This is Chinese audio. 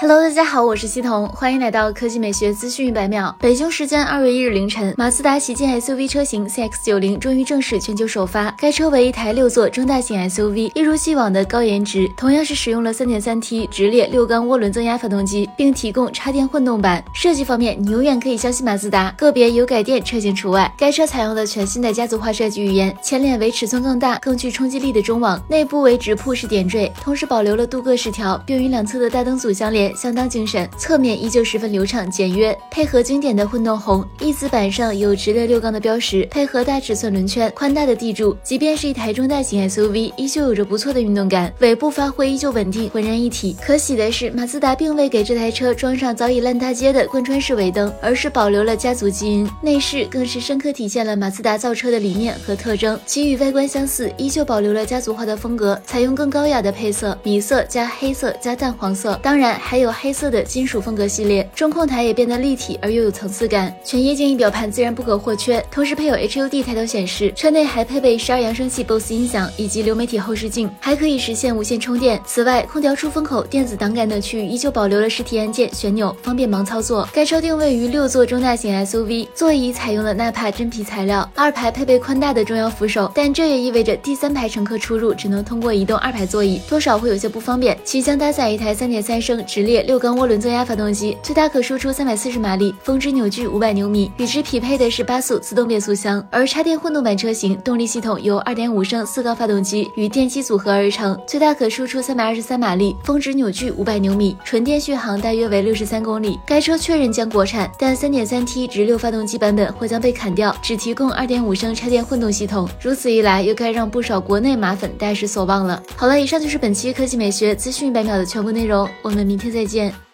Hello，大家好，我是西彤，欢迎来到科技美学资讯一百秒。北京时间二月一日凌晨，马自达旗舰 SUV 车型 CX-90 终于正式全球首发。该车为一台六座中大型 SUV，一如既往的高颜值，同样是使用了 3.3T 直列六缸涡轮增压发动机，并提供插电混动版。设计方面，你永远可以相信马自达，个别油改电车型除外。该车采用了全新的家族化设计语言，前脸为尺寸更大、更具冲击力的中网，内部为直瀑式点缀，同时保留了镀铬饰条，并与两侧的大灯组相连。相当精神，侧面依旧十分流畅简约，配合经典的混动红，翼子板上有直列六缸的标识，配合大尺寸轮圈、宽大的地柱，即便是一台中大型 SUV，依旧有着不错的运动感。尾部发挥依旧稳定，浑然一体。可喜的是，马自达并未给这台车装上早已烂大街的贯穿式尾灯，而是保留了家族基因。内饰更是深刻体现了马自达造车的理念和特征，其与外观相似，依旧保留了家族化的风格，采用更高雅的配色，米色加黑色加淡黄色，当然还有黑色。的金属风格系列，中控台也变得立体而又有层次感，全液晶仪表盘自然不可或缺，同时配有 HUD 抬头显示，车内还配备十二扬声器 BOSE 音响以及流媒体后视镜，还可以实现无线充电。此外，空调出风口、电子档杆等区域依旧保留了实体按键、旋钮，方便盲操作。该车定位于六座中大型 SUV，座椅采用了纳帕真皮材料，二排配备宽大的中央扶手，但这也意味着第三排乘客出入只能通过移动二排座椅，多少会有些不方便。其将搭载一台三点三升直列列六缸。涡轮增压发动机最大可输出三百四十马力，峰值扭矩五百牛米，与之匹配的是八速自动变速箱。而插电混动版车型动力系统由二点五升四缸发动机与电机组合而成，最大可输出三百二十三马力，峰值扭矩五百牛米，纯电续航大约为六十三公里。该车确认将国产，但三点三 T 直六发动机版本或将被砍掉，只提供二点五升插电混动系统。如此一来，又该让不少国内马粉大失所望了。好了，以上就是本期科技美学资讯一百秒的全部内容，我们明天再再见。